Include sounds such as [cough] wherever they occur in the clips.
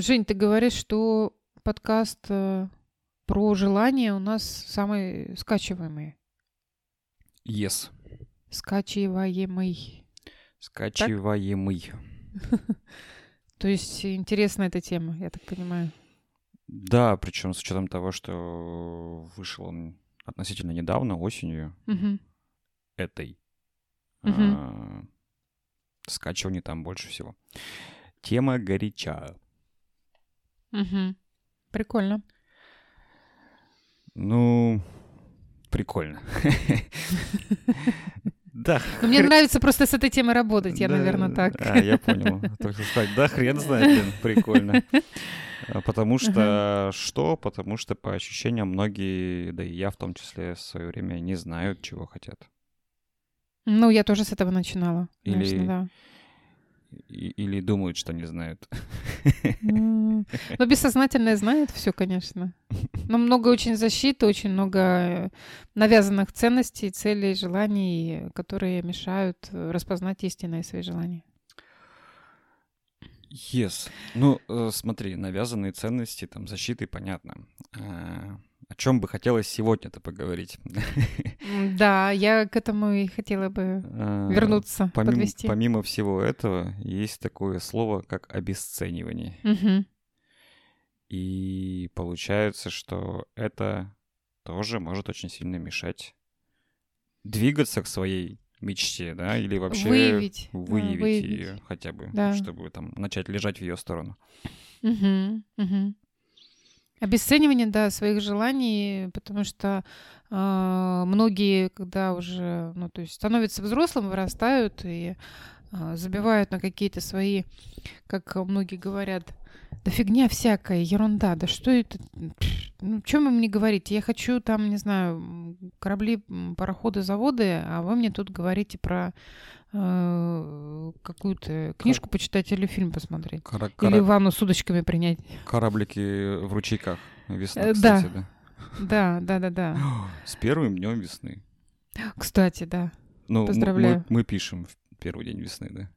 Жень, ты говоришь, что подкаст э, про желание у нас самый скачиваемый. Yes. Скачиваемый. Скачиваемый. [laughs] То есть интересна эта тема, я так понимаю. Да, причем с учетом того, что вышел он относительно недавно, осенью Мгм. этой. Мгм. а, Скачиваний там больше всего. Тема горяча. Мгм. Прикольно. Ну, прикольно. [laughs] Да. Но мне хр- нравится просто с этой темой работать, я, Да, наверное, так. А, я понял. Только сказать, да, хрен [laughs] знает, блин, прикольно. А, Потому что что? Потому что по ощущениям многие, да и я в том числе в свое время, не знают, чего хотят. Ну, я тоже с этого начинала. конечно, Или- да. Или думают, что не знают. [laughs] Ну, бессознательное знает все, конечно. [laughs] Но много очень защиты, очень много э, навязанных ценностей, целей, желаний, которые мешают э, распознать истинные свои желания. Yes. Ну, э, смотри, навязанные ценности, там, защиты, понятно. А, О чем бы хотелось сегодня-то поговорить? [laughs] Да, я к этому и хотела бы А, вернуться, Помимо, подвести. помимо всего этого, есть такое слово, как обесценивание. Мгм. И получается, что это тоже может очень сильно мешать двигаться к своей мечте, да, или вообще Выявить. да, выявить, выявить. ее хотя бы, Да. чтобы там начать лежать в ее сторону. Мгм, мгм. Обесценивание, да, своих желаний, потому что а, многие, когда уже, ну, то есть становятся взрослым, вырастают и забивают на какие-то свои, как многие говорят, да фигня всякая, ерунда, да что это, ну, чем им не говорить, я хочу там, не знаю, корабли, пароходы, заводы, а вы мне тут говорите про э, какую-то книжку почитать или фильм посмотреть. Кора- Или ванну с удочками принять. Кораблики в ручейках. Весна, Э, кстати, да. Да, да, да, да. [gasps] С первым днем весны. Кстати, да. Ну, м- мы- Поздравляю. Мы, пишем первый день весны, да.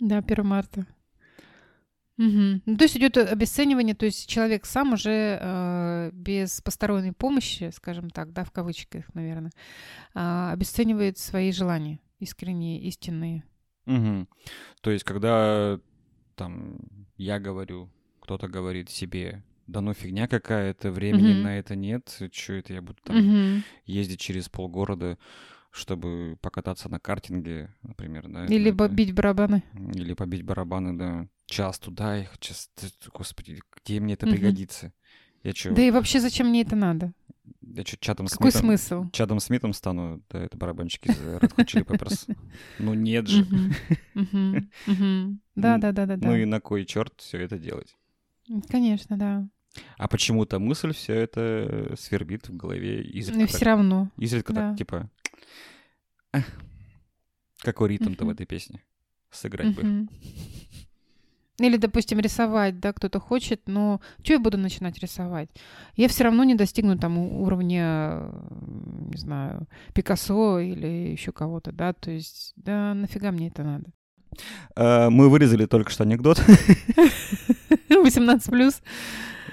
Да, 1 марта. Мгм. Ну, то есть идет обесценивание, то есть человек сам уже э, без посторонней помощи, скажем так, да, в кавычках, наверное, а, обесценивает свои желания, искренние, истинные. Мгм. То есть, когда там я говорю, кто-то говорит себе, да ну фигня какая-то, времени Мгм. на это нет, что это я буду там Мгм. ездить через полгорода, чтобы покататься на картинге, например, да? Или это- бить барабаны. Или побить барабаны, да. Час туда, их час... Господи, где мне это Мгм. пригодится? Я что, Да и вообще зачем мне это надо? я чё, Чатом Какой Смитом... смысл? Чадом Смитом стану, да, это барабанщики из Red Hot Chili Peppers. Ну нет же. Мгм. Мгм. Мгм. Да, Н- да, да, да, Ну и на кой черт все это делать? Конечно, да. А почему-то мысль все это свербит в голове изредка. все так- равно. Изредка да. так, типа... «Эх, Какой ритм-то в этой песне? Сыграть бы. Или, допустим, рисовать, да, кто-то хочет, но что я буду начинать рисовать? Я все равно не достигну там уровня, э, не знаю, Пикассо или еще кого-то, да, то есть, да, нафига мне это надо? А, Мы вырезали только что анекдот. [laughs] 18 плюс.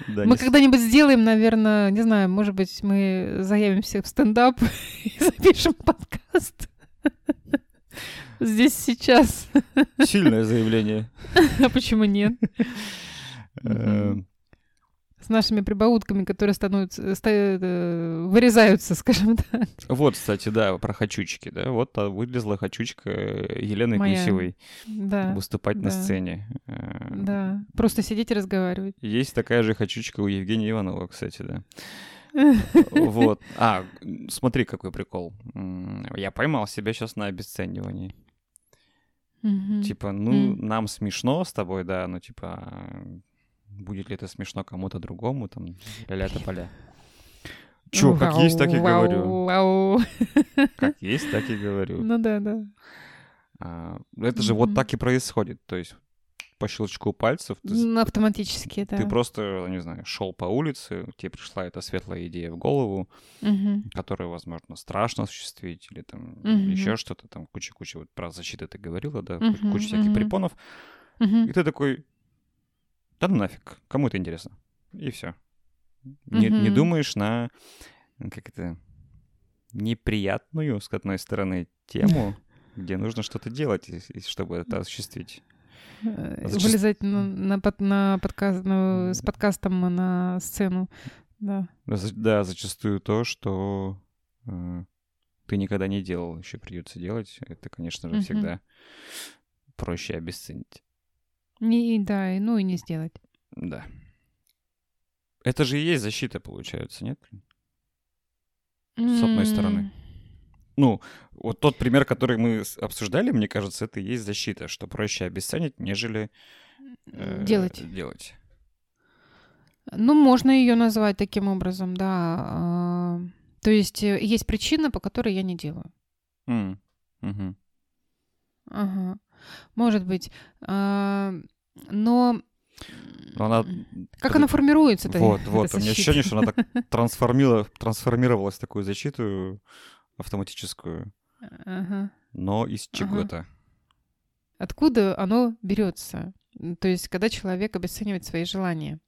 Да, Мы не когда-нибудь сделаем, наверное, не знаю, может быть, мы заявимся в стендап [laughs] и запишем подкаст. Здесь сейчас. Сильное заявление. А почему нет? Э. С нашими прибаутками, которые становятся, ста- э, вырезаются, [laughs] скажем так. Вот, кстати, да, про хочучки, да. Вот вылезла хочучка Елены Моя. Гусевой Да, выступать на да. сцене. Э, да. Просто сидеть и разговаривать. Есть такая же хочучка у Евгения Иванова, кстати, да. [laughs] Вот. А, смотри, какой прикол. Я поймал себя сейчас на обесценивании. Типа, ну, нам смешно с тобой, да, но типа, будет ли это смешно кому-то другому, там, ля-ля поля. [laughs] Чё, как есть, так и Вау, говорю. вау. [laughs] Как есть, так и говорю. Ну да, да. А, Это же вот так и происходит. То есть по щелчку пальцев ты, Ну, Автоматически, да. ты просто, не знаю, шел по улице, тебе пришла эта светлая идея в голову, Мгм. которую, возможно, страшно осуществить, или там Мгм. еще что-то, там куча-куча, вот про защиту ты говорила, да, ку- Мгм, куча всяких мгм. препонов, Мгм. и ты такой, да ну нафиг, кому это интересно. И все. Не, не Мгм. думаешь на, как это, неприятную, с одной стороны, тему, [laughs] где нужно что-то делать, чтобы это осуществить. Э, Зачаст- Вылезать на, на, под- на подкаст, ну, с подкастом на сцену. Да. Да, за- Да, зачастую то, что э, ты никогда не делал, еще придется делать. Это, конечно же, Мгм. всегда проще обесценить. Не, да, ну и не сделать. Да. Это же и есть защита, получается, нет? С одной стороны. Ну, вот тот пример, который мы обсуждали, мне кажется, это и есть защита, что проще обесценить, нежели э, Делать. делать. Ну, можно ее назвать таким образом, да. А, То есть э, есть причина, по которой я не делаю. М, мгм. Ага. Может быть. А, Но Но она- как она формируется? эта- Вот, вот. У меня ощущение, что она так [laughs] трансформила- трансформировалась в такую защиту автоматическую, Ага. но из Ага. чего-то. Откуда оно берется? То есть, когда человек обесценивает свои желания.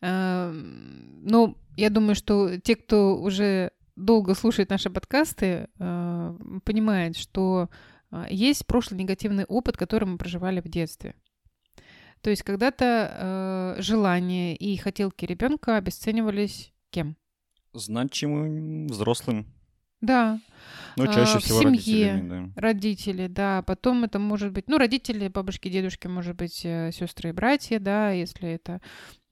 Эм, Ну, я думаю, что те, кто уже долго слушает наши подкасты, э, понимают, что а, есть прошлый негативный опыт, который мы проживали в детстве. То есть когда-то э, желания и хотелки ребенка обесценивались кем? Значимым взрослым. Да, Ну, А, чаще в всего семье. родителями, да. Родители, да. Потом это может быть, ну, родители, бабушки, дедушки, может быть, сестры и братья, да, если это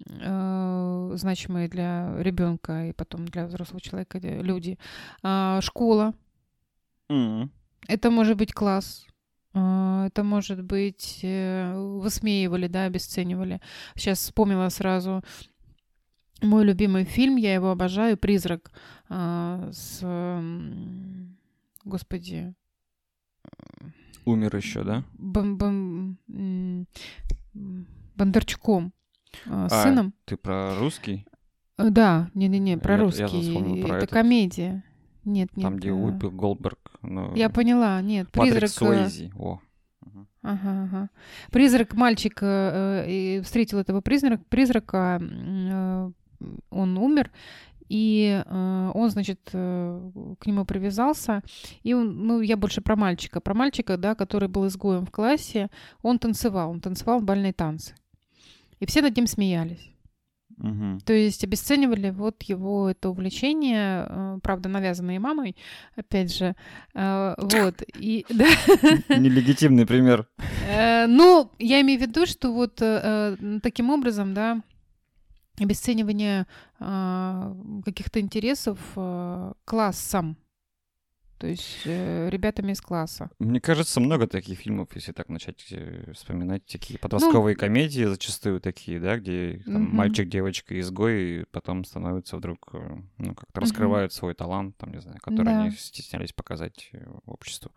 э, значимые для ребенка и потом для взрослого человека э, люди. А, школа, М, это может быть класс. а, Это может быть э, высмеивали, да, обесценивали. Сейчас вспомнила сразу мой любимый фильм, я его обожаю, «Призрак» а, с, господи, Умер еще, да? Бом- бом- Бондарчуком, а, А, сыном. Ты про русский? Э, Да, не-не-не, про Я- я русский. вспомнил про это этот. комедия. Нет, нет. Там, где э, Уиппи Голдберг. ну, Я поняла, нет, призрак. э, Суэйзи. О. Ага, ага. Призрак мальчика э, и встретил этого призрак, призрака, э, он умер, и э, он, значит, э, к нему привязался. И он, ну, я больше про мальчика. Про мальчика, да, который был изгоем в классе, он танцевал, он танцевал бальные танцы. И все над ним смеялись. То есть обесценивали вот его это увлечение, э, правда, навязанное мамой, опять же. Э, Вот. И, [laughs] да. Нелегитимный пример. Э, Ну, я имею в виду, что вот таким образом, да, обесценивание а, каких-то интересов классом, то есть э, ребятами из класса. Мне кажется, много таких фильмов, если так начать э, вспоминать, Ну, такие подростковые комедии зачастую такие, да, где там, Мгм. мальчик, девочка, изгой, и потом становятся вдруг, э, ну, как-то раскрывают свой талант, там, не знаю, который Да. они стеснялись показать э, обществу.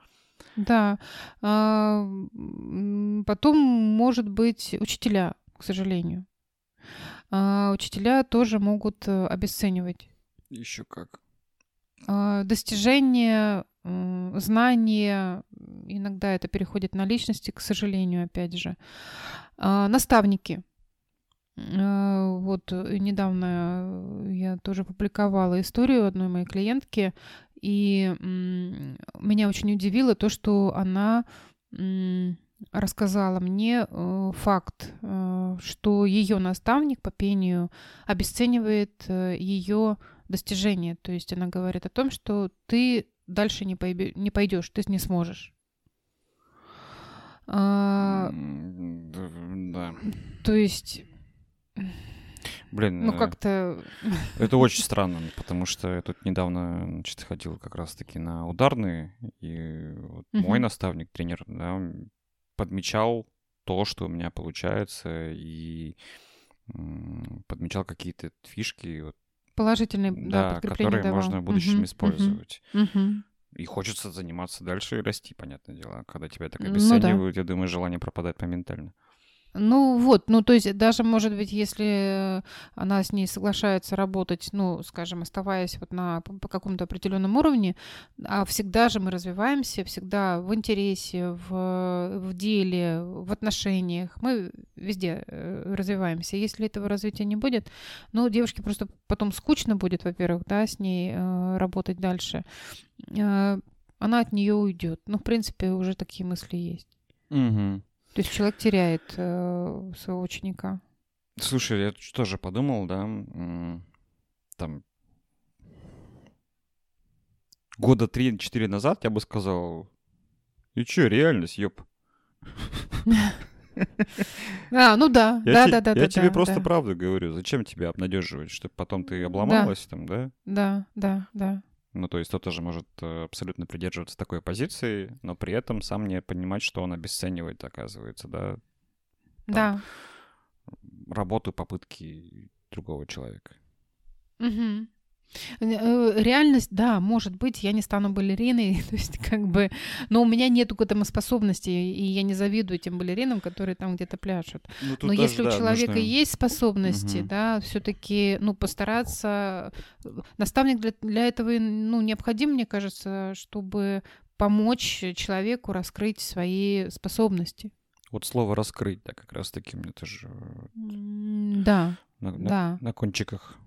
Да. А, Потом, может быть, учителя, к сожалению. А, Учителя тоже могут обесценивать Еще как. Достижения, м, знания, иногда это переходит на личности, к сожалению, опять же. А, Наставники. А, Вот э, недавно э, я тоже публиковала историю одной моей клиентки, и меня очень удивило то, что она рассказала мне э, факт, э, что ее наставник по пению обесценивает ее достижения. То есть она говорит о том, что ты дальше не, пойбе- не пойдешь, ты не сможешь. А, Да. то есть, Блин, ну э, как-то... это очень странно, потому что я тут недавно значит, ходил как раз-таки на ударные, и вот мой Мгм. наставник, тренер, да, подмечал то, что у меня получается, и подмечал какие-то фишки, вот, Положительные да, да, подкрепления которые давал. можно в будущем Мгм, использовать. мгм, мгм. И хочется заниматься дальше и расти, понятное дело. Когда тебя так Ну да. обесценивают, я думаю, желание пропадает моментально. Ну вот, ну то есть даже, может быть, если она с ней соглашается работать, ну, скажем, оставаясь вот на по какому-то определенном уровне, а всегда же мы развиваемся, всегда в интересе, в, в деле, в отношениях, мы везде э, развиваемся. Если этого развития не будет, ну, девушке просто потом скучно будет, во-первых, да, с ней э, работать дальше, э, она от нее уйдет. Ну, в принципе, уже такие мысли есть. Угу. То есть человек теряет э, своего ученика. Слушай, я тоже подумал, да, там года три-четыре назад я бы сказал, и чё, реальность, ёп. [laughs] А, ну да, да, да, да. Я тебе просто правду говорю. Зачем тебя обнадеживать, чтобы потом ты обломалась там, да? Да, да, да. Ну, то есть кто-то же может э, абсолютно придерживаться такой позиции, но при этом сам не понимать, что он обесценивает, оказывается, да? Там, да. Работу, попытки другого человека. Угу. Реальность, да, может быть, я не стану балериной, [laughs] то есть как бы, но у меня нету к этому способности, и я не завидую тем балеринам, которые там где-то пляшут. Ну, но даже, если да, у человека нужно... есть способности, угу. да, все-таки, ну, постараться, наставник для, для этого, ну, необходим, мне кажется, чтобы помочь человеку раскрыть свои способности. Вот слово раскрыть, да, как раз-таки мне тоже. Да. На, да. на, на кончиках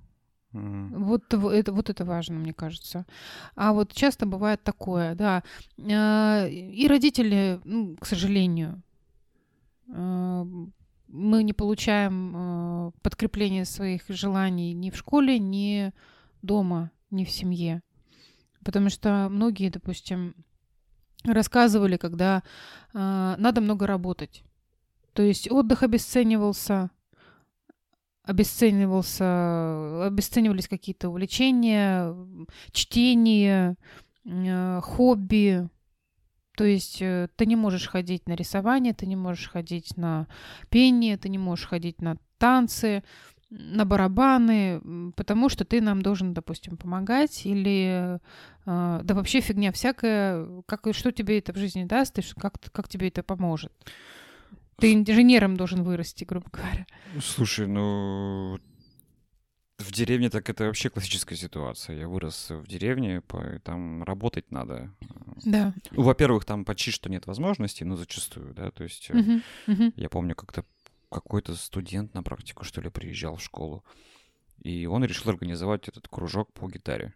вот это, вот это важно, мне кажется. А вот часто бывает такое, да. А, и родители, ну, к сожалению, а, мы не получаем а, подкрепление своих желаний ни в школе, ни дома, ни в семье. Потому что многие, допустим, рассказывали, когда надо много работать. То есть отдых обесценивался, обесценивался, обесценивались какие-то увлечения, чтение, э, хобби. То есть э, ты не можешь ходить на рисование, ты не можешь ходить на пение, ты не можешь ходить на танцы, на барабаны, потому что ты нам должен, допустим, помогать или э, да вообще фигня всякая, как, что тебе это в жизни даст и как, как тебе это поможет. Ты инженером должен вырасти, грубо говоря. Слушай, ну в деревне так это вообще классическая ситуация. Я вырос в деревне, там работать надо. Да. Ну, во-первых, там почти что нет возможностей, но зачастую, да, то есть uh-huh, uh-huh. я помню, как-то какой-то студент на практику, что ли, приезжал в школу, и он решил организовать этот кружок по гитаре.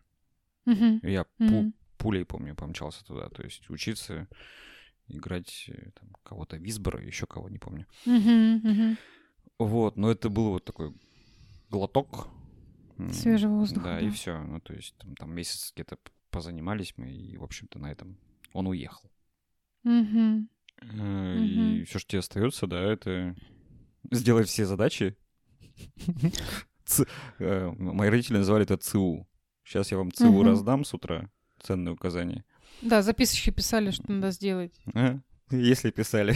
Uh-huh. Я uh-huh. Пу- пулей, помню, помчался туда, то есть учиться играть э, там, кого-то Висбора, еще кого, не помню. Uh-huh, uh-huh. Вот, но это был вот такой глоток. Свежего воздуха. Да, да. и все. Ну, то есть там, там месяц где-то позанимались мы, и, в общем-то, на этом он уехал. Uh-huh. И все, что тебе остается, да, это сделать все задачи. Э, мои родители называли это ЦУ. Сейчас я вам ЦУ раздам с утра, ценные указания. Да, записочки писали, что надо сделать. А? Если писали.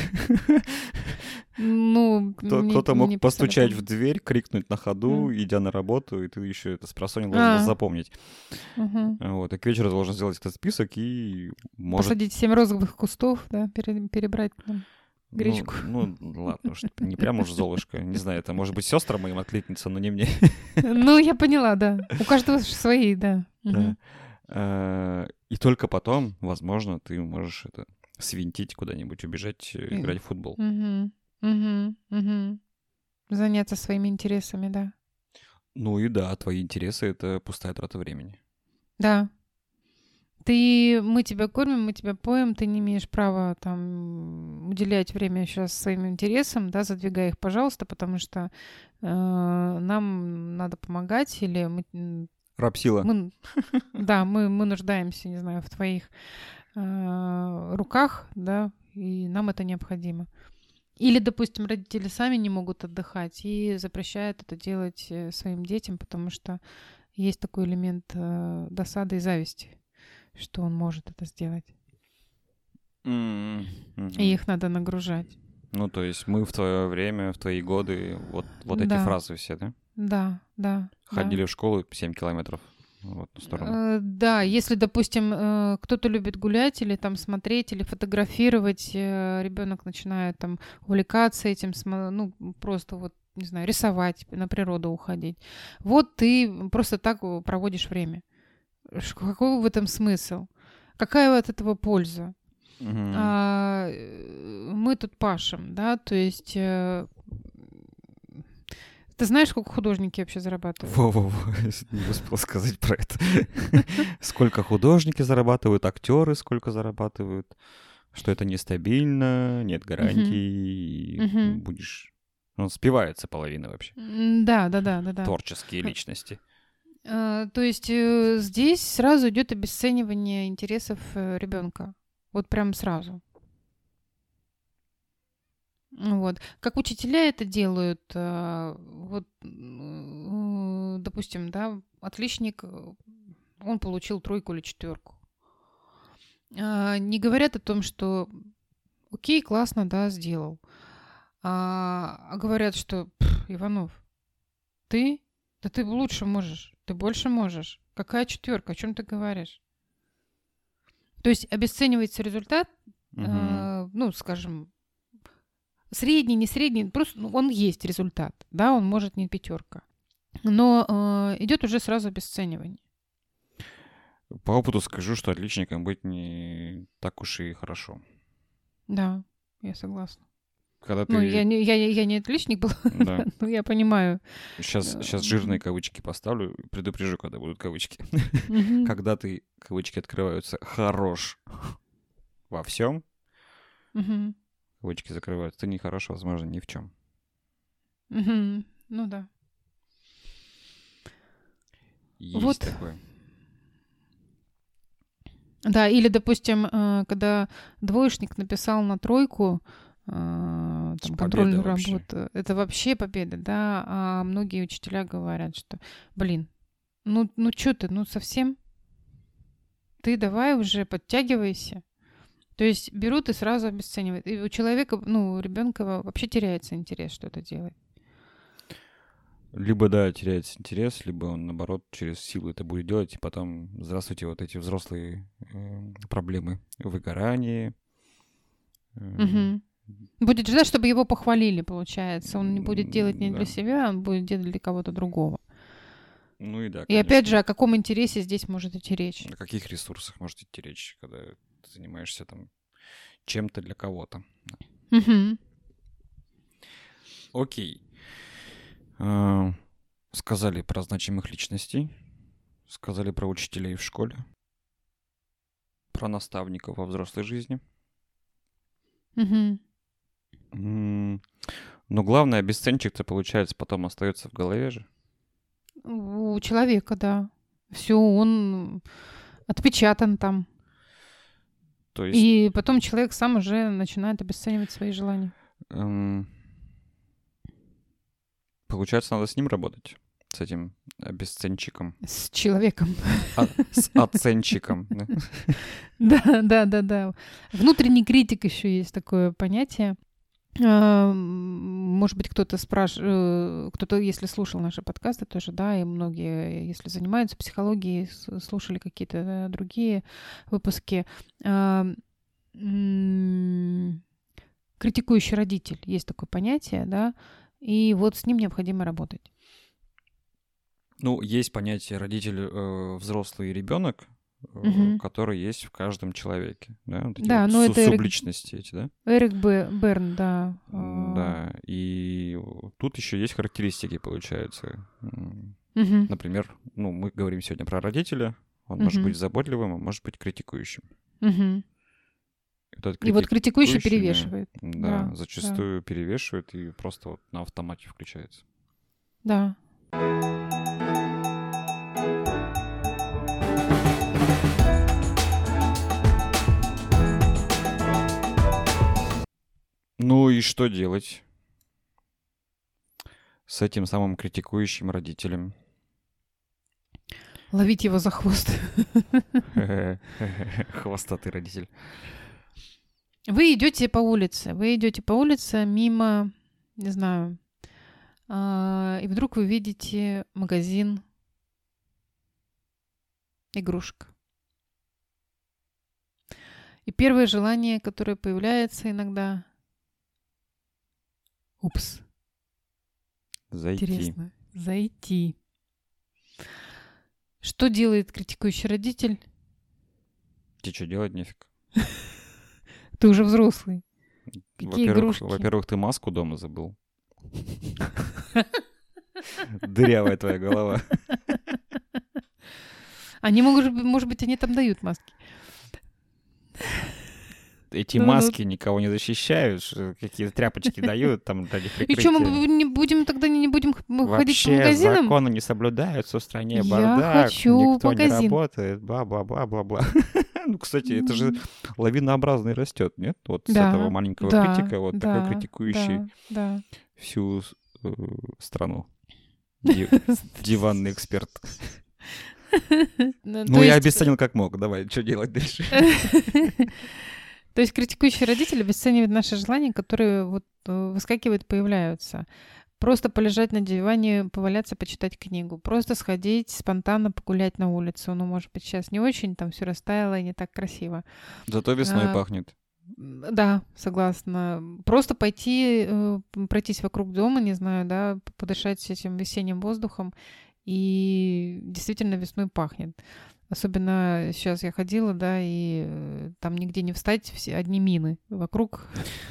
Ну, Кто, не, кто-то мог постучать в дверь, крикнуть на ходу, mm. идя на работу, и ты еще это с просонья должен а. запомнить. Угу. Вот, и к вечеру должен сделать этот список и может... Посадить семь розовых кустов, да, перебрать там гречку. Ну, ну ладно, уж не прям уж Золушка. Не знаю, это может быть сестра моим откликнется, но не мне. Ну, я поняла, да. У каждого свои, да. Да. И только потом, возможно, ты можешь это свинтить куда-нибудь, убежать, э, играть в футбол. Угу, угу, угу. Заняться своими интересами, да. Ну и да, твои интересы — это пустая трата времени. Да. Ты, мы тебя кормим, мы тебя поем, ты не имеешь права там уделять время сейчас своим интересам, да, задвигай их, пожалуйста, потому что э, нам надо помогать или мы Рапсила. Мы, [laughs] да, мы, мы нуждаемся, не знаю, в твоих э, руках, да, и нам это необходимо. Или, допустим, родители сами не могут отдыхать и запрещают это делать э, своим детям, потому что есть такой элемент э, досады и зависти, что он может это сделать. Mm-hmm. И их надо нагружать. Ну, то есть мы в твое время, в твои годы, вот, вот эти да. фразы все, да? Да, да. Ходили да. в школу 7 километров. в эту сторону. Э, Да, если, допустим, э, кто-то любит гулять или там смотреть или фотографировать, ребенок начинает там увлекаться этим, ну просто вот не знаю, рисовать, на природу уходить. Вот ты просто так э, проводишь время. Какой в этом смысл? Какая от этого польза? Мгм. А, э, мы тут пашем, да, то есть э, ты знаешь, сколько художники вообще зарабатывают? Во-во-во, не успел сказать про это. [laughs] Сколько художники зарабатывают, актеры сколько зарабатывают, что это нестабильно, нет гарантий, будешь... Ну, спивается половина вообще. Да, да, да, да, да. Творческие личности. А, То есть э, здесь сразу идет обесценивание интересов ребенка. Вот прям сразу. Вот. Как учителя это делают, а, вот, м, допустим, да, отличник, э, он получил тройку или четверку. А, Не говорят о том, что окей, классно, да, сделал. А а говорят, что «Пф, Иванов, ты? Да ты лучше можешь, ты больше можешь. Какая четверка? О чем ты говоришь? То есть обесценивается результат, Мгм. э, ну, скажем, средний, не средний, просто ну, он есть результат, да, он может не пятерка. Но э, идет уже сразу обесценивание. По опыту скажу, что отличником быть не так уж и хорошо. Да, я согласна. Когда ты... Ну, я не, я, я не отличник был, Да. [laughs] но я понимаю. Сейчас, Э, сейчас жирные кавычки поставлю, предупрежу, когда будут кавычки. Мгм. [laughs] Когда ты, кавычки открываются, хорош во всем, Мгм. Кавычки закрываются, ты не хорош, возможно, ни в чем. Ну да. Есть Вот. такое. Да, или, допустим, э, когда двоечник написал на тройку э, там, победа контрольную вообще. работу, это вообще победа, да, а многие учителя говорят, что, блин, ну, ну что ты, ну совсем? Ты давай уже подтягивайся. То есть берут и сразу обесценивают. И у человека, ну, у ребенка вообще теряется интерес что-то делать. Либо, да, теряется интерес, либо он, наоборот, через силу это будет делать, и потом, здравствуйте, вот эти взрослые э, проблемы. Выгорание. э, Мгм. Будет ждать, чтобы его похвалили, получается. Он не будет делать не Да. для себя, он будет делать для кого-то другого. Ну и да, И опять же, о каком интересе здесь может идти речь? О каких ресурсах может идти речь, когда ты занимаешься там чем-то для кого-то? Окей. А, Сказали про значимых личностей. Сказали про учителей в школе. Про наставников во взрослой жизни. Но главное, обесценчик-то, получается, потом остается в голове же. У человека, да. Все, он отпечатан там. То есть, И потом человек сам уже начинает обесценивать свои желания. эм, получается, надо с ним работать. С этим обесценчиком. С человеком. А, с [laughs] оценщиком. Да, да, да, да. Внутренний критик еще есть такое понятие. М, Может быть, кто-то спрашивает, кто-то, если слушал наши подкасты, тоже, да, и многие, если занимаются психологией, слушали какие-то э, другие выпуски. М, Критикующий родитель, есть такое понятие, да, и вот с ним необходимо работать. Ну, есть понятие родитель, э, взрослый ребенок, Мгм. который есть в каждом человеке. Да, вот эти Да, вот но су- это субличности эти, да? Эрик Бе- Берн, да. а, Да, и тут еще есть характеристики, получается. Мгм. Например, ну, мы говорим сегодня про родителя. Он может Мгм. быть заботливым, а может быть критикующим. И, вот этот И вот критикующий да, перевешивает. Да, Да, зачастую перевешивает и просто вот на автомате включается. Да. Ну и что делать с этим самым критикующим родителем? Ловить его за хвост. [laughs] Хвостатый родитель. Вы идете по улице, вы идете по улице мимо, не знаю, а, и вдруг вы видите магазин игрушка. И первое желание, которое появляется иногда... Упс. Зайти. Интересно. Зайти. Что делает критикующий родитель? Тебе что делать нефиг? [laughs] Ты уже взрослый. Какие игрушки? во-первых, ты маску дома забыл. Дырявая твоя голова. [laughs] Они могут, может быть, они там дают маски. Эти Ну, маски никого не защищают, какие-то тряпочки [laughs] дают там для них И что, мы прикрытия. не будем тогда не будем ходить по Вообще магазинам? законы не соблюдаются в стране, бардак, хочу никто не работает, бла-бла-бла-бла-бла. [laughs] Ну, кстати, это же лавинообразно и растет, нет? Вот с этого маленького критика, вот такой критикующий всю э, страну. [laughs] Диванный эксперт. Ну, Ну, я обесценил как мог. Давай, что делать дальше? То есть критикующий родитель обесценивает наши желания, которые вот э, выскакивают, появляются. Просто полежать на диване, поваляться, почитать книгу. Просто сходить спонтанно погулять на улицу. Ну, может быть, сейчас не очень, там все растаяло и не так красиво. Зато весной А, пахнет. Да, согласна. Просто пойти, э, пройтись вокруг дома, не знаю, да, подышать этим весенним воздухом. И действительно весной пахнет. Особенно сейчас я ходила, да, и э, там нигде не встать, все одни мины. Вокруг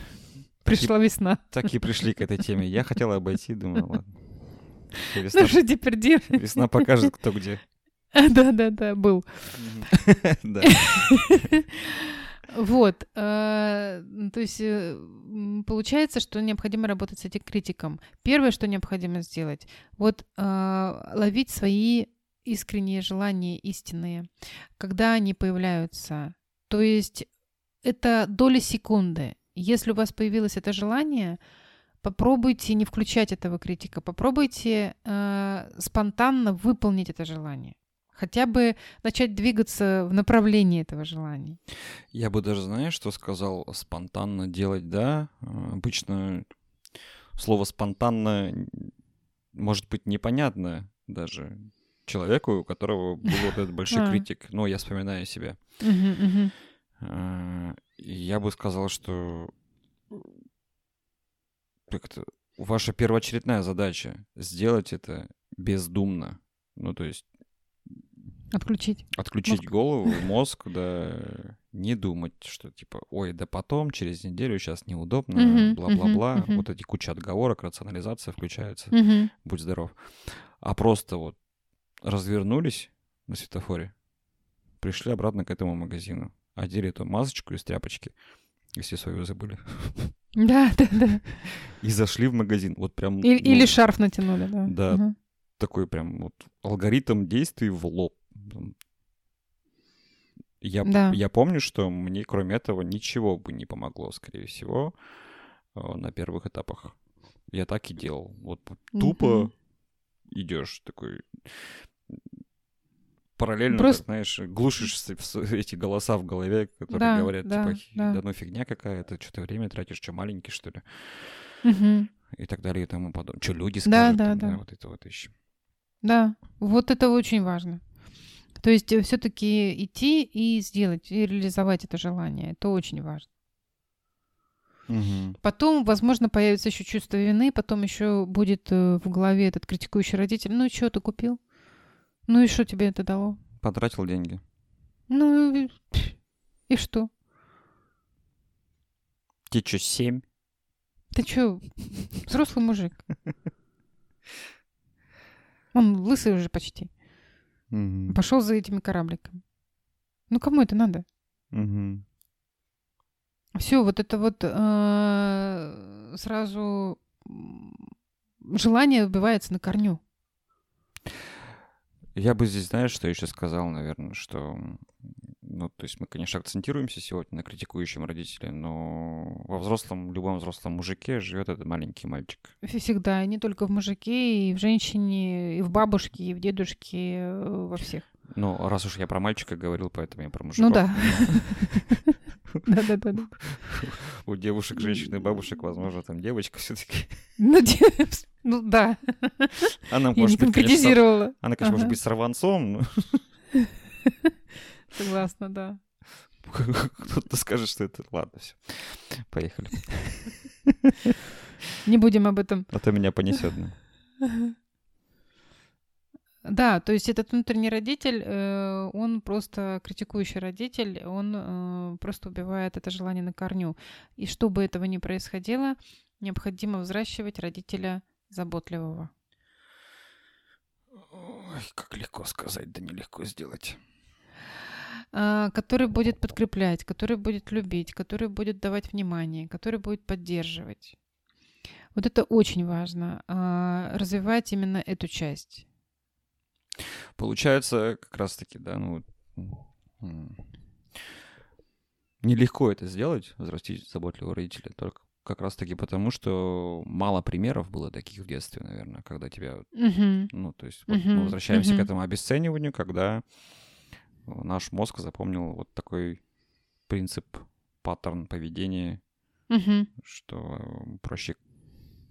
[laughs] пришла весна. Так и пришли к этой теме. Я хотела обойти, думаю, ладно. Ну Весна, что теперь делать? весна покажет, кто где. [laughs] Да-да-да, был. [laughs] Да. Вот, э, ну, то есть э, получается, что необходимо работать с этим критиком. Первое, что необходимо сделать, вот ловить свои искренние желания, истинные, когда они появляются. То есть это доли секунды. Если у вас появилось это желание, попробуйте не включать этого критика, попробуйте э, спонтанно выполнить это желание. Хотя бы начать двигаться в направлении этого желания. Я бы даже, знаешь, что сказал? Спонтанно делать, да. Э, Обычно слово спонтанно может быть непонятно даже человеку, у которого был вот этот большой [laughs] А. критик. Но я вспоминаю себя. И Я бы сказал, что как-то ваша первоочередная задача сделать это бездумно. Ну, то есть Отключить. отключить Мозг. голову, [laughs] мозг, да, не думать, что типа, ой, да потом, через неделю, сейчас неудобно, бла-бла-бла. Вот эти куча отговорок, рационализация включается, будь здоров. А просто вот развернулись на светофоре, пришли обратно к этому магазину, одели эту масочку из тряпочки, если свою забыли, Да, да, да. и зашли в магазин. Вот прям... Или, ну, или шарф натянули, да. Да. Мгм. такой прям вот алгоритм действий в лоб. Я, Да. я помню, что мне кроме этого ничего бы не помогло, скорее всего, э, на первых этапах. Я так и делал. Вот тупо Мгм. идешь такой параллельно, Просто- так, знаешь, глушишь эти голоса в голове, которые Да, говорят, да, типа, «Хи- да. да ну фигня какая-то, что ты время тратишь, что маленький, что ли, Мгм. и так далее и тому подобное. Что люди Да, скажут, да, там, да. вот это вот еще. Да, вот это очень важно. То есть все-таки идти и сделать, и реализовать это желание. Это очень важно. Потом, возможно, появится еще чувство вины, потом еще будет э, в голове этот критикующий родитель. Ну что ты купил? Ну и что тебе это дало? Потратил деньги. Ну и, и что? Тебе что, семь? Ты что, взрослый мужик? Он лысый уже почти. Мгм. Пошел за этими корабликами. Ну кому это надо? Мгм. Все, вот это вот э, сразу желание убивается на корню. Я бы здесь, знаешь, что еще сказал, наверное, что, ну, то есть мы, конечно, акцентируемся сегодня на критикующем родителе, но во взрослом, любом взрослом мужике живет этот маленький мальчик. Всегда, и не только в мужике, и в женщине, и в бабушке, и в дедушке, э, во всех. Ну, раз уж я про мальчика говорил, поэтому я про мужиков. Ну да. [laughs] Да-да-да. У девушек, женщин и бабушек, возможно, там девочка все-таки. Ну де- [laughs] ну да, Она я не может быть, конечно, она, конечно, может Ага. быть сорванцом, Согласна, да. Кто-то скажет, что это... Ладно, все. Поехали. Не будем об этом. А то меня понесет. Да, то есть этот внутренний родитель, э, он просто критикующий родитель, он э, просто убивает это желание на корню. И чтобы этого не происходило, необходимо взращивать родителя заботливого. Ой, как легко сказать, да нелегко сделать. А, который будет подкреплять, который будет любить, который будет давать внимание, который будет поддерживать. Вот это очень важно, а, развивать именно эту часть. Получается, как раз-таки, да, ну, нелегко это сделать, взрастить заботливого родителя, только как раз-таки потому, что мало примеров было таких в детстве, наверное, когда тебя... Uh-huh. Ну, то есть вот uh-huh. мы возвращаемся uh-huh. к этому обесцениванию, когда наш мозг запомнил вот такой принцип, паттерн поведения, uh-huh. что проще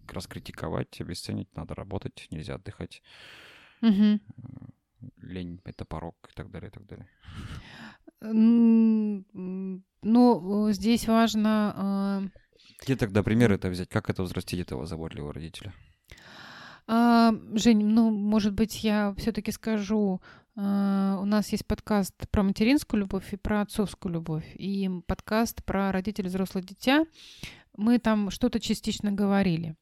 раскритиковать, обесценить, надо работать, нельзя отдыхать. Uh-huh. Лень — это порог и так далее, и так далее. Ну, здесь важно... Где тогда примеры это взять? Как это взрастить этого заботливого родителя? А, Жень, ну, может быть, я все-таки скажу, а, у нас есть подкаст про материнскую любовь и про отцовскую любовь, и подкаст про родителей взрослого дитя. Мы там что-то частично говорили.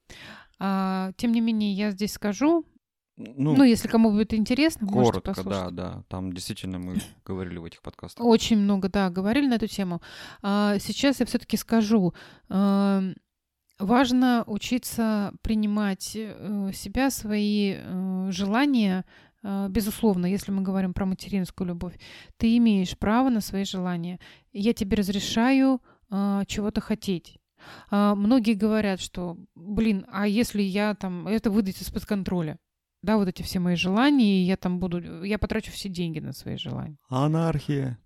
А, тем не менее, я здесь скажу, ну, ну, если кому будет интересно, коротко, можете послушать. да, да. Там действительно мы говорили в этих подкастах. Очень много, да, говорили на эту тему. А, сейчас я все-таки скажу. А, важно учиться принимать э, себя, свои э, желания. А, безусловно, если мы говорим про материнскую любовь, ты имеешь право на свои желания. Я тебе разрешаю а, чего-то хотеть. А, многие говорят, что, блин, а если я там это выдать из-под контроля? Да, вот эти все мои желания, и я там буду, я потрачу все деньги на свои желания. Анархия.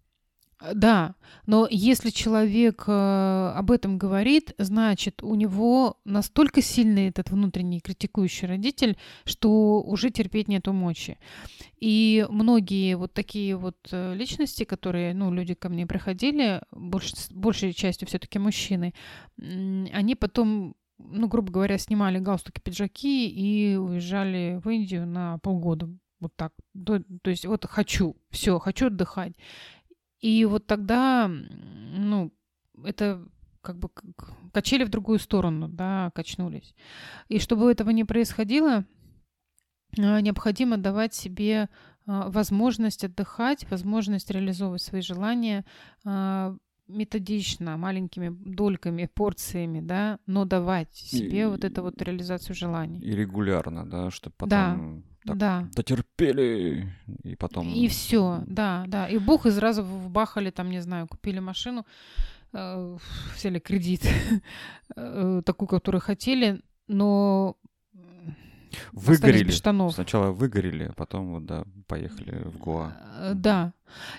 Э, да, но если человек э, об этом говорит, значит, у него настолько сильный этот внутренний критикующий родитель, что уже терпеть нету мочи. И многие вот такие вот э, личности, которые, ну, люди ко мне приходили, больш, большей частью все-таки мужчины, они потом ну, грубо говоря, снимали галстуки, пиджаки и уезжали в Индию на полгода. Вот так. То, то есть вот хочу, все, хочу отдыхать. И вот тогда, ну, это как бы качели в другую сторону, да, качнулись. И чтобы этого не происходило, а, необходимо давать себе а, возможность отдыхать, возможность реализовывать свои желания, а, методично, маленькими дольками, порциями, да, но давать себе и, вот эту вот реализацию желаний. И регулярно, да, чтобы потом да, так да. дотерпели, и потом... И все, да, да. И бух, и сразу вбахали, там, не знаю, купили машину, э, взяли кредит, [laughs] э, такую, которую хотели, но Выгорели. штанов. Сначала выгорели, а потом вот, да, поехали в Гоа. Э, да.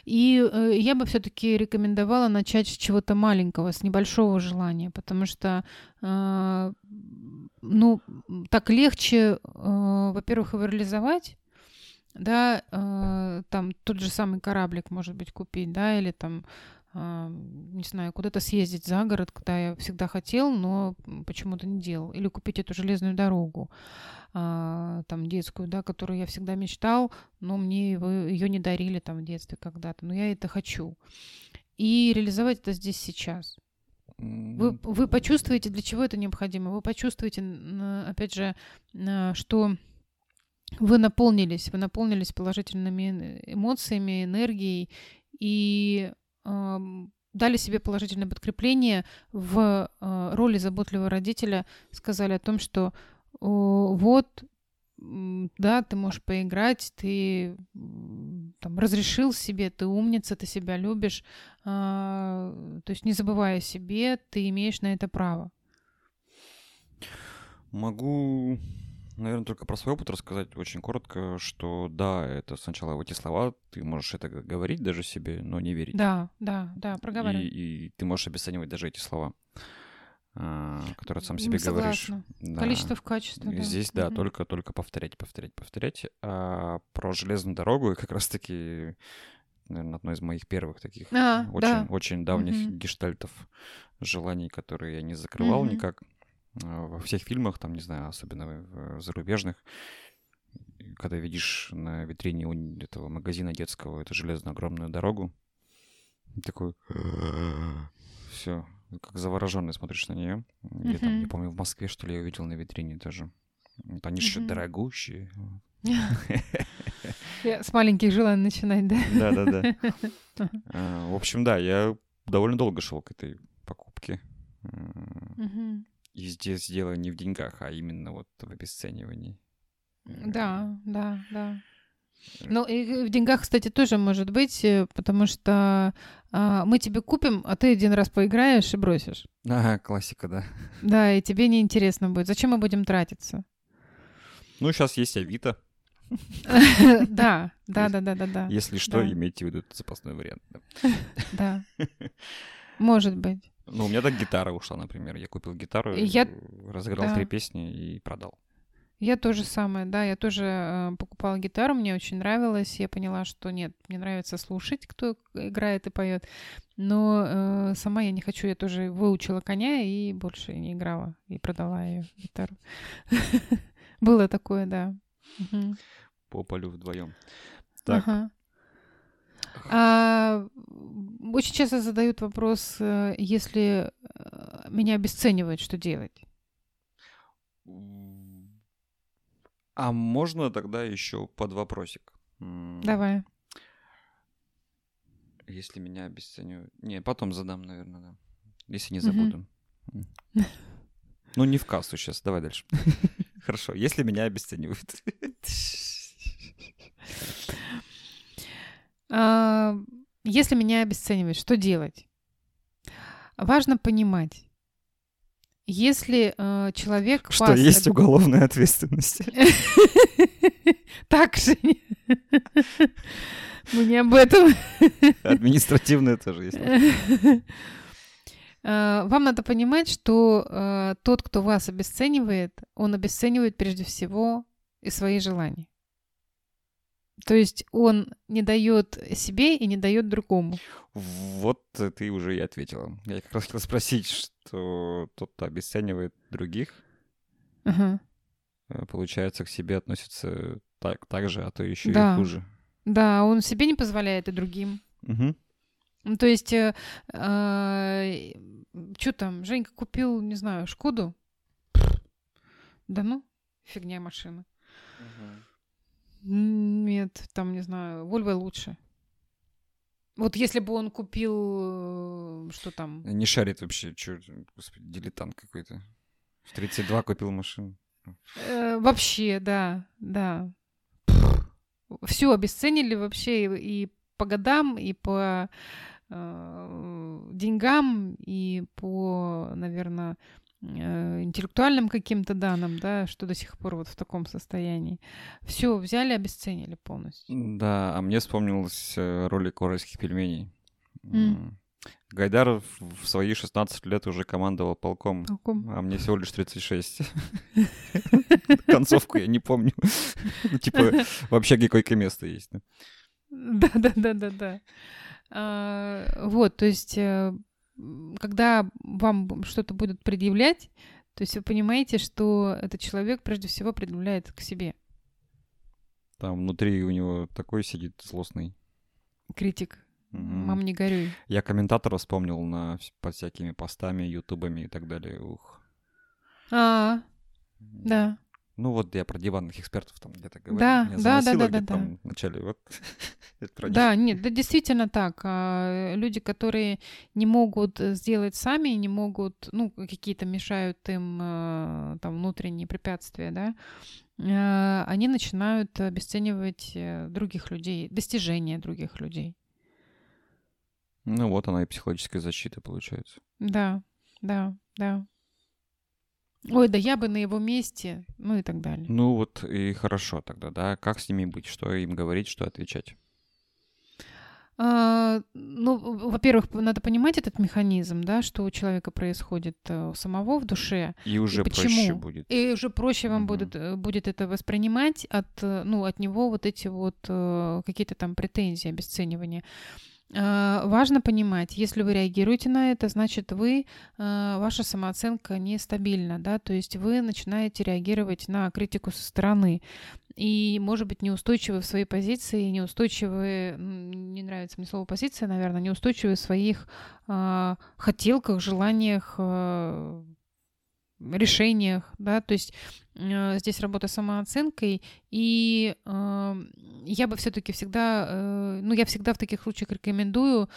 И э, я бы все-таки рекомендовала начать с чего-то маленького, с небольшого желания, потому что, э, ну, так легче, э, во-первых, его реализовать, да, э, там тот же самый кораблик, может быть, купить, да, или там не знаю, куда-то съездить за город, куда я всегда хотел, но почему-то не делал. Или купить эту железную дорогу, а, там, детскую, да, которую я всегда мечтал, но мне ее не дарили там в детстве когда-то. Но я это хочу. И реализовать это здесь сейчас. Вы, вы почувствуете, для чего это необходимо. Вы почувствуете, опять же, что вы наполнились, вы наполнились положительными эмоциями, энергией, и дали себе положительное подкрепление в э, роли заботливого родителя, сказали о том, что вот, да, ты можешь поиграть, ты там разрешил себе, ты умница, ты себя любишь, а, то есть не забывая о себе, ты имеешь на это право. Могу наверное, только про свой опыт рассказать очень коротко, что да, это сначала эти слова, ты можешь это говорить даже себе, но не верить. Да, да, да, проговаривай. И, и ты можешь обесценивать даже эти слова, а, которые сам себе Согласна. говоришь. Да. Количество в качестве. Да. Здесь, да, угу. только, только повторять, повторять, повторять. А про железную дорогу как раз-таки наверное, одно из моих первых таких А, очень, да. очень давних Мгм. гештальтов, желаний, которые я не закрывал Мгм. никак. А, Во всех фильмах, там, не знаю, особенно в зарубежных, и когда видишь на витрине у этого магазина детского эту железную огромную дорогу, и такой [laughs] все, как завороженный смотришь на нее. Я там, не помню, в Москве, что ли, я увидел на витрине тоже. Вот они же дорогущие. [laughs] С маленьких желаний начинать, да? Да-да-да. [laughs] А, В общем, да, я довольно долго шел к этой покупке. И здесь дело не в деньгах, а именно вот в обесценивании. Да, да, да. Ну, и в деньгах, кстати, тоже может быть, э, потому что а, мы тебе купим, а ты один раз поиграешь и бросишь. Ага, классика, да. Да, и тебе неинтересно будет. Зачем мы будем тратиться? Ну, сейчас есть Авито. [laughs] Да, [laughs] да, да, да, да, да. Если что, имейте в виду запасной вариант. да. [laughs] Может быть. Ну, у меня так гитара ушла, например. Я купил гитару, э, разыграл три песни и продал. Я тоже самое, да, я тоже э, покупала гитару, мне очень нравилось, я поняла, что нет, мне нравится слушать, кто играет и поет, но э, сама я не хочу, я тоже выучила коня и больше не играла и продала ее гитару. [laughs] Было такое, да. По полю вдвоем. Так. А, очень часто задают вопрос, э, если э, меня обесценивают, что делать? А можно тогда еще под вопросик? Давай. Если меня обесценивают... Не, потом задам, наверное, да. Если не забуду. [laughs] Ну, не в кассу сейчас. Давай дальше. [laughs] Хорошо. Если меня обесценивают. [laughs] А, Если меня обесценивают, что делать? Важно понимать, если э, человек Что вас есть [laughs] уголовная ответственность. [laughs] Так же. Мы не об этом. Административная тоже есть. Э, Вам надо понимать, что э, тот, кто вас обесценивает, он обесценивает прежде всего и свои желания. То есть он не дает себе и не дает другому. Вот э, ты уже и ответила. Я как раз хотел спросить, что тот, кто обесценивает других, Ага. э, получается, к себе относится так, так же, а то еще Да. и хуже. Да, он себе не позволяет и другим. Ну, то есть, что там, Женька купил, не знаю, Шкоду? Да ну, фигня машина. М, Нет, там, не знаю, Вольво лучше. Вот если бы он купил, э, что там, Не шарит вообще, чё, господи, дилетант какой-то. В 32 купил машину. Э, вообще, да, да. Все обесценили вообще и, и по годам, и по э, деньгам, и по, наверное, интеллектуальным каким-то данным, да, что до сих пор вот в таком состоянии. Все взяли, обесценили полностью. Да, а мне вспомнилась э, ролик уральских пельменей. М. Гайдар в свои 16 лет уже командовал полком, Полком. а мне всего лишь 36. [laughs] Концовку я не помню. Ну, Типа, [laughs] в общаге койко-место есть. да. Да, да, да, да, да. А, Вот, то есть, э, когда вам что-то будут предъявлять, то есть вы понимаете, что этот человек прежде всего предъявляет к себе. Там внутри у него такой сидит злостный. Критик. Мгм. Мам, не горюй. Я комментатора вспомнил на, под всякими постами, ютубами и так далее. Ух. А, да. Ну вот я про диванных экспертов там где-то говорил. Да, Меня да, да, да, да, там в начале. Вот. [laughs] Да, нет, да, действительно так. А, Люди, которые не могут э, сделать сами, не могут, ну, какие-то мешают им э, там внутренние препятствия, да, э, они начинают обесценивать других людей, достижения других людей. Ну вот она и психологическая защита получается. Да, да, да. Ой, да я бы на его месте, ну и так далее. Ну вот и хорошо тогда, да. Как с ними быть? Что им говорить, что отвечать? А, ну, во-первых, надо понимать этот механизм, да, что у человека происходит э, у самого в душе. И уже и проще почему. будет. И уже проще вам Мгм. будет, э, будет это воспринимать от, э, ну, от него вот эти вот какие-то там претензии, обесценивания. А, Важно понимать, если вы реагируете на это, значит, вы, а, ваша самооценка нестабильна, да, то есть вы начинаете реагировать на критику со стороны. И, может быть, неустойчивы в своей позиции, неустойчивы, не нравится мне слово позиция, наверное, неустойчивы в своих а, хотелках, желаниях, а, решениях, да, то есть э, здесь работа с самооценкой, и э, я бы все-таки всегда, э, ну, я всегда в таких случаях рекомендую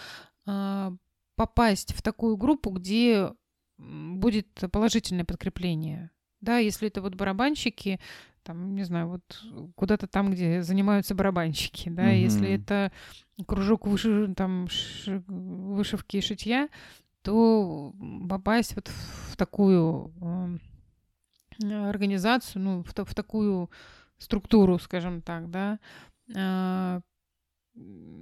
э, попасть в такую группу, где будет положительное подкрепление. Да, если это вот барабанщики, там, не знаю, вот куда-то там, где занимаются барабанщики, да, если Мгм. это кружок выши, там, ш- вышивки и шитья, то попасть вот в такую эм, э, организацию, ну, в, в такую структуру, скажем так, да. А,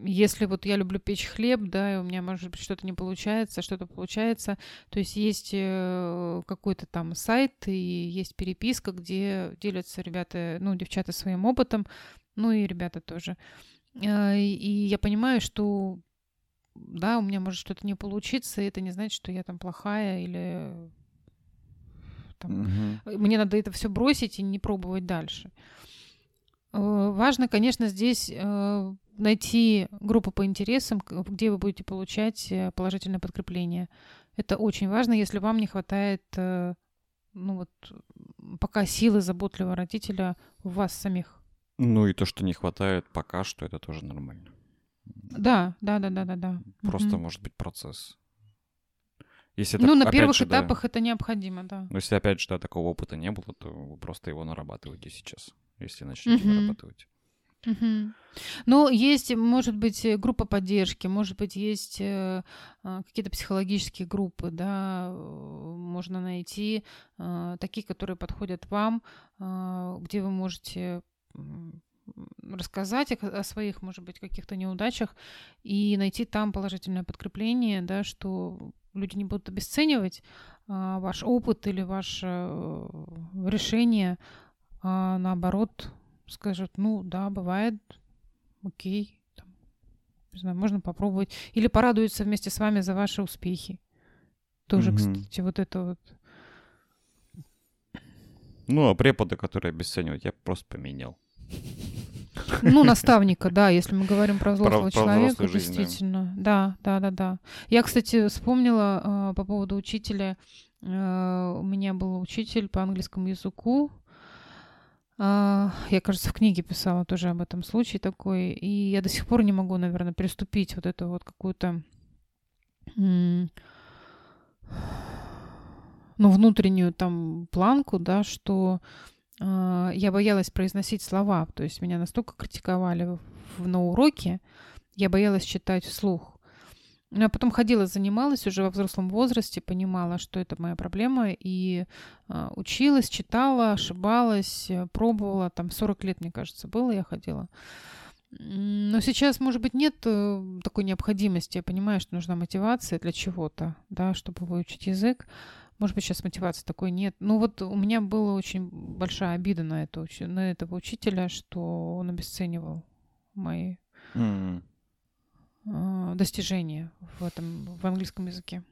Если вот я люблю печь хлеб, да, и у меня, может быть, что-то не получается, что-то получается, то есть есть э, какой-то там сайт и есть переписка, где делятся ребята, ну, девчата своим опытом, ну и ребята тоже. А, и я понимаю, что да, у меня может что-то не получиться, и это не значит, что я там плохая или там, Мгм. мне надо это все бросить и не пробовать дальше. Э, Важно, конечно, здесь э, найти группу по интересам, где вы будете получать положительное подкрепление. Это очень важно, если вам не хватает, ну вот, пока силы заботливого родителя в вас самих. Ну и то, что не хватает пока что, это тоже нормально. Да, да, да, да, да, да. Просто Мгм. может быть процесс. Если это, Ну, на первых же, да, этапах это необходимо, да. Но если, опять же, да, такого опыта не было, то вы просто его нарабатываете сейчас, если начнете Мгм. нарабатывать. Мгм. Ну, есть, может быть, э, группа поддержки, может быть, есть э, а, какие-то психологические группы, да, э, можно найти а, такие, которые подходят вам, а, где вы можете рассказать о, о своих, может быть, каких-то неудачах и найти там положительное подкрепление, да, что люди не будут обесценивать а, ваш опыт или ваше э, решение, а наоборот скажут, ну да, бывает, окей, там, не знаю, можно попробовать. Или порадуются вместе с вами за ваши успехи. Тоже, Мгм. кстати, вот это вот. Ну, а преподы, которые обесценивают, я просто поменял. Ну, наставника, да, если мы говорим про взрослого про человека, взрослую жизнь, да. действительно. Да, да, да, да. Я, кстати, вспомнила а, по поводу учителя. А, у меня был учитель по английскому языку. А, я, кажется, в книге писала тоже об этом случае такой. И я до сих пор не могу, наверное, приступить вот эту вот какую-то ну, внутреннюю там планку, да, что я боялась произносить слова. То есть меня настолько критиковали на уроке, я боялась читать вслух. Ну, Я потом ходила, занималась уже во взрослом возрасте, понимала, что это моя проблема, и а, училась, читала, ошибалась, э, пробовала. Там 40 лет, мне кажется, было, я ходила. Но сейчас, может быть, нет э, такой необходимости. Я понимаю, что нужна мотивация для чего-то, да, чтобы выучить язык. Может быть, сейчас мотивации такой нет. Ну вот у меня была очень большая обида на, это, на этого учителя, что он обесценивал мои М. э, достижения в этом в английском языке.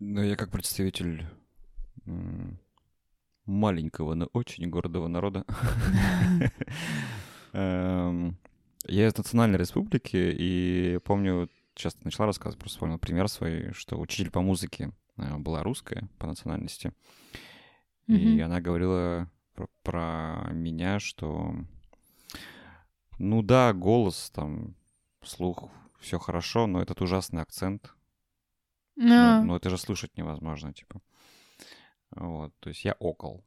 Ну, я как представитель маленького, но очень гордого народа. [laughs] Эм, Я из Национальной Республики, и помню, сейчас ты начала рассказывать, просто вспомнил пример свой, что учитель по музыке была русская по национальности, и Мгм. она говорила про, про меня, что ну да, голос там, слух, все хорошо, но этот ужасный акцент, А, ну, ну, это же слышать невозможно, типа. Вот, то есть я окол.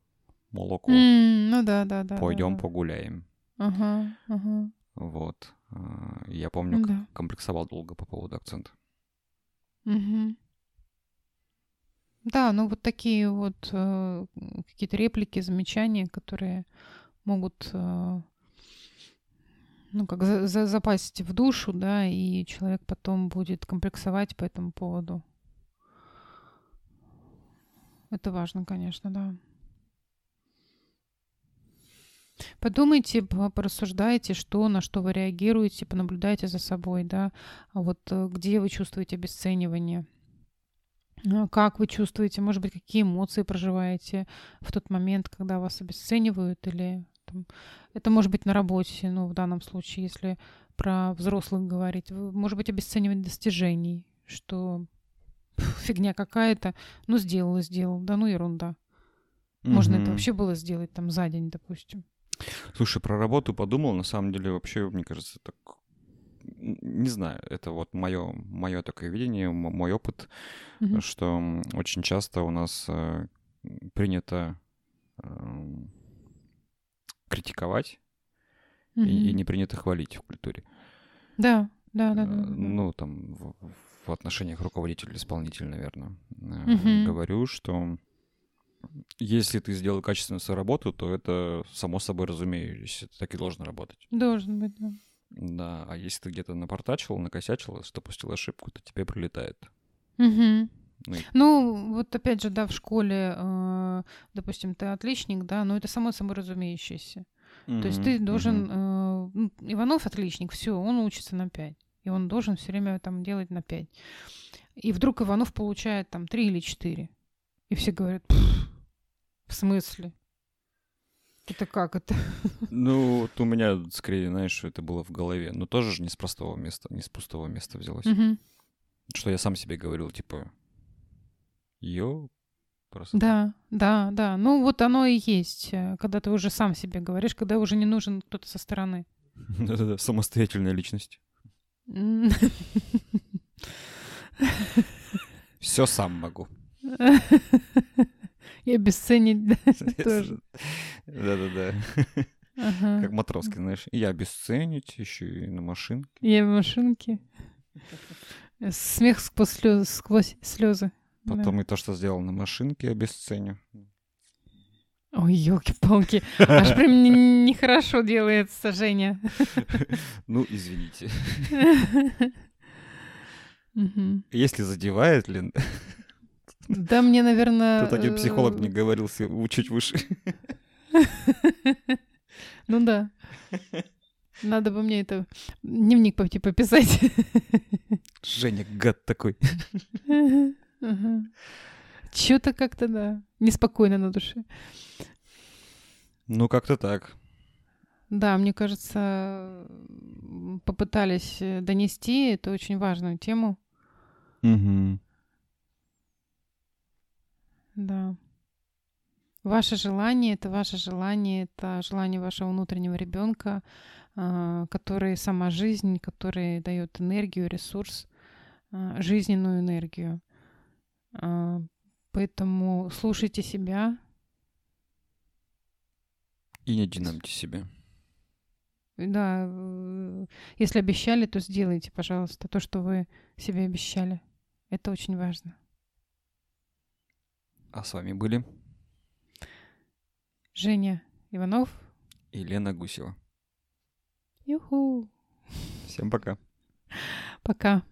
Молоко. м, ну да, да, да. Пойдем да, да. погуляем. Ага, ага. Вот. А, Я помню, Ну да. комплексовал долго по поводу акцента. Мгм. Да, ну вот такие вот э, какие-то реплики, замечания, которые могут э, ну, как за, за, запасть в душу, да, и человек потом будет комплексовать по этому поводу. Это важно, конечно, да. Подумайте, порассуждайте, что, на что вы реагируете, понаблюдайте за собой, да, а вот э, где вы чувствуете обесценивание, как вы чувствуете, может быть, какие эмоции проживаете в тот момент, когда вас обесценивают, или там, это может быть на работе, ну, в данном случае, если про взрослых говорить, может быть, обесценивать достижений, что фигня какая-то, ну, сделал и сделал, да ну ерунда. Можно mm-hmm. это вообще было сделать там за день, допустим. Слушай, про работу подумал, на самом деле вообще, мне кажется, так не знаю, это вот мое, мое такое видение, мой опыт, mm-hmm. что очень часто у нас э, принято э, критиковать mm-hmm. и, и не принято хвалить в культуре. Да, да, да. да, да. Ну, там, в, в отношениях руководитель-исполнитель, наверное. Mm-hmm. Говорю, что если ты сделал качественную свою работу, то это само собой разумеется, так и должно работать. Должен быть, да. Да, а если ты где-то напортачил, накосячил, допустил ошибку, то тебе прилетает. Угу. Ну, и... ну, вот опять же, да, в школе, э, допустим, ты отличник, да, но это само собой разумеющееся. Mm-hmm. То есть ты должен... Mm-hmm. Э, Иванов отличник, все, он учится на 5. И он должен все время там делать на 5. И вдруг Иванов получает там 3 или 4. И все говорят, в смысле? Это как это? [laughs] Ну, вот у меня скорее, знаешь, это было в голове. Но тоже же не с простого места, не с пустого места взялось. Угу. Что я сам себе говорил, типа, йо, просто. Да, да, да. Ну, вот оно и есть, э, когда ты уже сам себе говоришь, когда уже не нужен кто-то со стороны. [laughs] Да-да-да, самостоятельная личность. [laughs] Все сам могу. И обесценить [laughs] тоже. Да-да-да. Как Матроски, знаешь. И обесценить еще и на машинке. И в машинке. Смех сквозь слезы. Сквозь слезы. Потом и то, что сделал на машинке, обесценю. Ой, елки-палки. Аж прям нехорошо делается, Женя. [laughs] Ну, извините. [laughs] Если задевает, Лен, да, мне, наверное... Тут один психолог мне говорил чуть выше. [laughs] Ну да. Надо бы мне это дневник пойти пописать. [laughs] Женя, гад такой. [laughs] Чё-то как-то, да, неспокойно на душе. Ну, как-то так. Да, мне кажется, попытались донести эту очень важную тему. Угу. Да. Ваше желание это ваше желание, это желание вашего внутреннего ребенка, а, который сама жизнь, который дает энергию, ресурс, а, жизненную энергию. А, поэтому слушайте себя. И не динамьте себя. Да, э, если обещали, то сделайте, пожалуйста, то, что вы себе обещали. Это очень важно. А с вами были Женя Иванов и Лена Гусева. Юху. Всем пока. Пока.